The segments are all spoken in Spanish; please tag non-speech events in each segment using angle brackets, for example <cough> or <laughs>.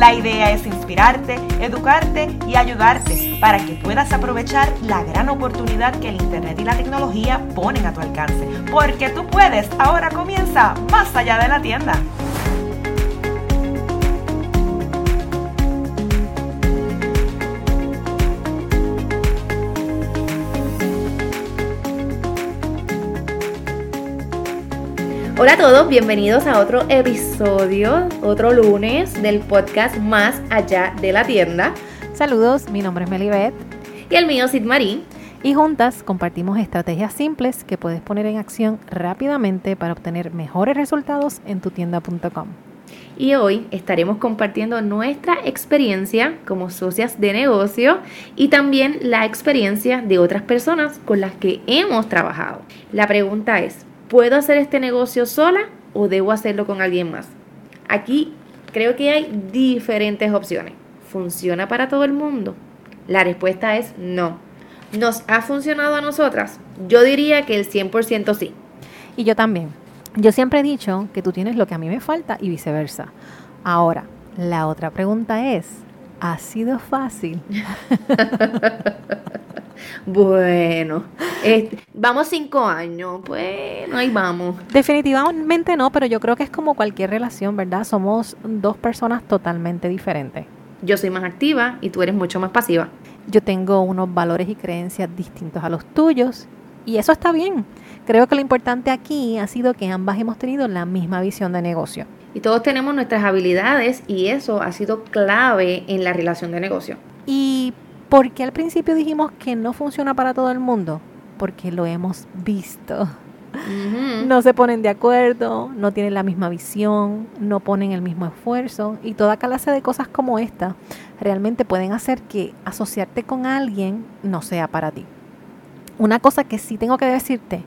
La idea es inspirarte, educarte y ayudarte para que puedas aprovechar la gran oportunidad que el Internet y la tecnología ponen a tu alcance. Porque tú puedes, ahora comienza más allá de la tienda. Hola a todos, bienvenidos a otro episodio, otro lunes del podcast Más Allá de la Tienda. Saludos, mi nombre es Melibet. Y el mío, Sid Marín. Y juntas compartimos estrategias simples que puedes poner en acción rápidamente para obtener mejores resultados en tu tienda.com. Y hoy estaremos compartiendo nuestra experiencia como socias de negocio y también la experiencia de otras personas con las que hemos trabajado. La pregunta es, ¿puedo hacer este negocio sola o debo hacerlo con alguien más? Aquí creo que hay diferentes opciones. ¿Funciona para todo el mundo? La respuesta es no. ¿Nos ha funcionado a nosotras? Yo diría que el 100% sí. Y yo también. Yo siempre he dicho que tú tienes lo que a mí me falta y viceversa. Ahora, la otra pregunta es, ¿ha sido fácil? <laughs> Bueno, este, vamos cinco años, bueno, ahí vamos. Definitivamente no, pero yo creo que es como cualquier relación, ¿verdad? Somos dos personas totalmente diferentes. Yo soy más activa y tú eres mucho más pasiva. Yo tengo unos valores y creencias distintos a los tuyos y eso está bien. Creo que lo importante aquí ha sido que ambas hemos tenido la misma visión de negocio. Y todos tenemos nuestras habilidades y eso ha sido clave en la relación de negocio. ¿Y por qué al principio dijimos que no funciona para todo el mundo? Porque lo hemos visto. No se ponen de acuerdo, no tienen la misma visión, no ponen el mismo esfuerzo y toda clase de cosas como esta realmente pueden hacer que asociarte con alguien no sea para ti. Una cosa que sí tengo que decirte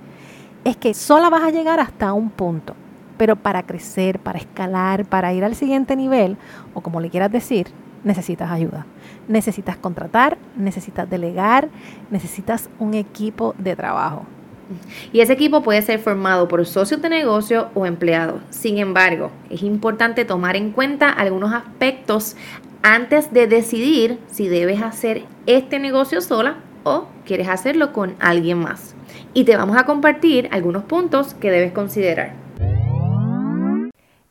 es que sola vas a llegar hasta un punto, pero para crecer, para escalar, para ir al siguiente nivel, o como le quieras decir, necesitas ayuda. Necesitas contratar, necesitas delegar, necesitas un equipo de trabajo. Y ese equipo puede ser formado por socios de negocio o empleados. Sin embargo, es importante tomar en cuenta algunos aspectos antes de decidir si debes hacer este negocio sola o quieres hacerlo con alguien más. Y te vamos a compartir algunos puntos que debes considerar.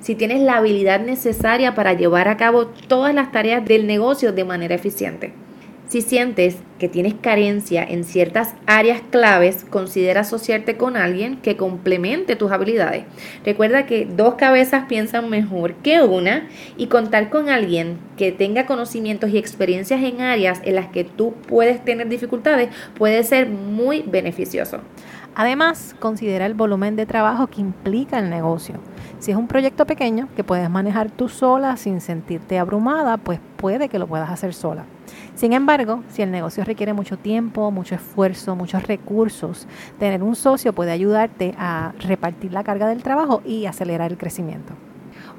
si tienes la habilidad necesaria para llevar a cabo todas las tareas del negocio de manera eficiente. Si sientes que tienes carencia en ciertas áreas claves, considera asociarte con alguien que complemente tus habilidades. Recuerda que dos cabezas piensan mejor que una y contar con alguien que tenga conocimientos y experiencias en áreas en las que tú puedes tener dificultades puede ser muy beneficioso. Además, considera el volumen de trabajo que implica el negocio. Si es un proyecto pequeño que puedes manejar tú sola sin sentirte abrumada, pues puede que lo puedas hacer sola. Sin embargo, si el negocio requiere mucho tiempo, mucho esfuerzo, muchos recursos, tener un socio puede ayudarte a repartir la carga del trabajo y acelerar el crecimiento.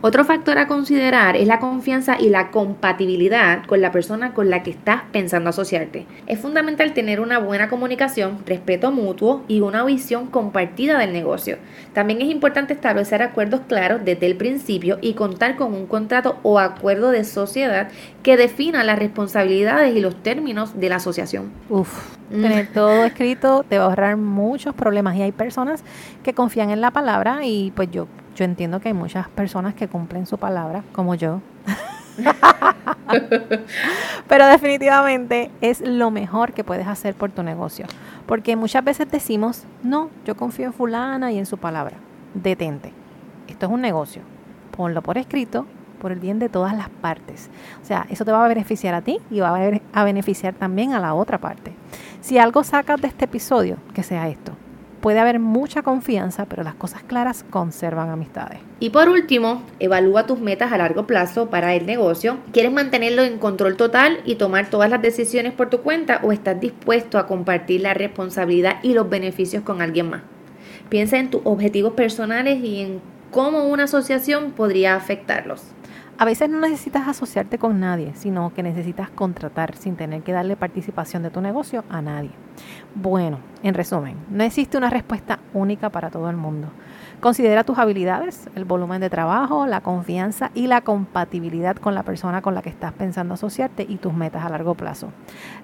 Otro factor a considerar es la confianza y la compatibilidad con la persona con la que estás pensando asociarte. Es fundamental tener una buena comunicación, respeto mutuo y una visión compartida del negocio. También es importante establecer acuerdos claros desde el principio y contar con un contrato o acuerdo de sociedad que defina las responsabilidades y los términos de la asociación. Uf, tener todo escrito te va a ahorrar muchos problemas y hay personas que confían en la palabra y pues yo yo entiendo que hay muchas personas que cumplen su palabra, como yo. <laughs> Pero definitivamente es lo mejor que puedes hacer por tu negocio. Porque muchas veces decimos, no, yo confío en fulana y en su palabra. Detente. Esto es un negocio. Ponlo por escrito por el bien de todas las partes. O sea, eso te va a beneficiar a ti y va a beneficiar también a la otra parte. Si algo sacas de este episodio, que sea esto. Puede haber mucha confianza, pero las cosas claras conservan amistades. Y por último, evalúa tus metas a largo plazo para el negocio. ¿Quieres mantenerlo en control total y tomar todas las decisiones por tu cuenta o estás dispuesto a compartir la responsabilidad y los beneficios con alguien más? Piensa en tus objetivos personales y en cómo una asociación podría afectarlos. A veces no necesitas asociarte con nadie, sino que necesitas contratar sin tener que darle participación de tu negocio a nadie. Bueno, en resumen, no existe una respuesta única para todo el mundo. Considera tus habilidades, el volumen de trabajo, la confianza y la compatibilidad con la persona con la que estás pensando asociarte y tus metas a largo plazo.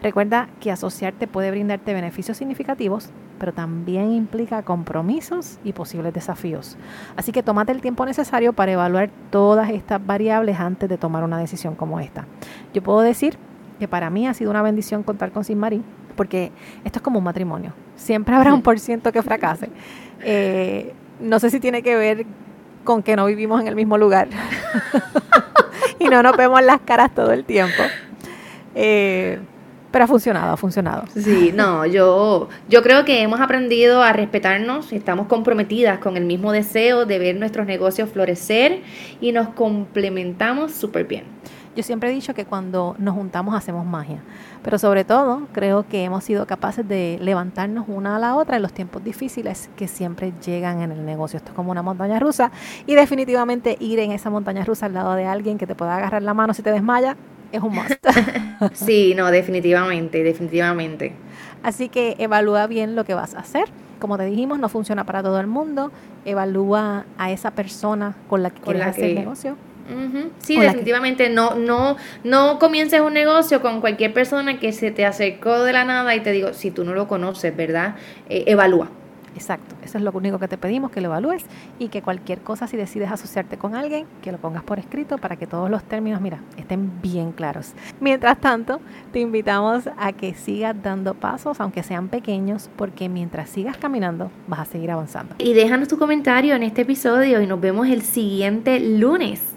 Recuerda que asociarte puede brindarte beneficios significativos, pero también implica compromisos y posibles desafíos. Así que tómate el tiempo necesario para evaluar todas estas variables antes de tomar una decisión como esta. Yo puedo decir que para mí ha sido una bendición contar con Sin porque esto es como un matrimonio. Siempre habrá un <laughs> por ciento que fracase. Eh, no sé si tiene que ver con que no vivimos en el mismo lugar <laughs> y no nos vemos las caras todo el tiempo. Eh, pero ha funcionado, ha funcionado. Sí, no, yo, yo creo que hemos aprendido a respetarnos, estamos comprometidas con el mismo deseo de ver nuestros negocios florecer y nos complementamos súper bien. Yo siempre he dicho que cuando nos juntamos hacemos magia, pero sobre todo creo que hemos sido capaces de levantarnos una a la otra en los tiempos difíciles que siempre llegan en el negocio. Esto es como una montaña rusa y definitivamente ir en esa montaña rusa al lado de alguien que te pueda agarrar la mano si te desmaya es un must. <laughs> sí, no, definitivamente, definitivamente. Así que evalúa bien lo que vas a hacer. Como te dijimos, no funciona para todo el mundo. Evalúa a esa persona con la que quieres hacer el negocio Sí, definitivamente no, no, no comiences un negocio con cualquier persona que se te acercó de la nada y te digo, si tú no lo conoces, ¿verdad? Eh, evalúa. Exacto, eso es lo único que te pedimos, que lo evalúes y que cualquier cosa, si decides asociarte con alguien, que lo pongas por escrito para que todos los términos, mira, estén bien claros. Mientras tanto, te invitamos a que sigas dando pasos, aunque sean pequeños, porque mientras sigas caminando, vas a seguir avanzando. Y déjanos tu comentario en este episodio y nos vemos el siguiente lunes.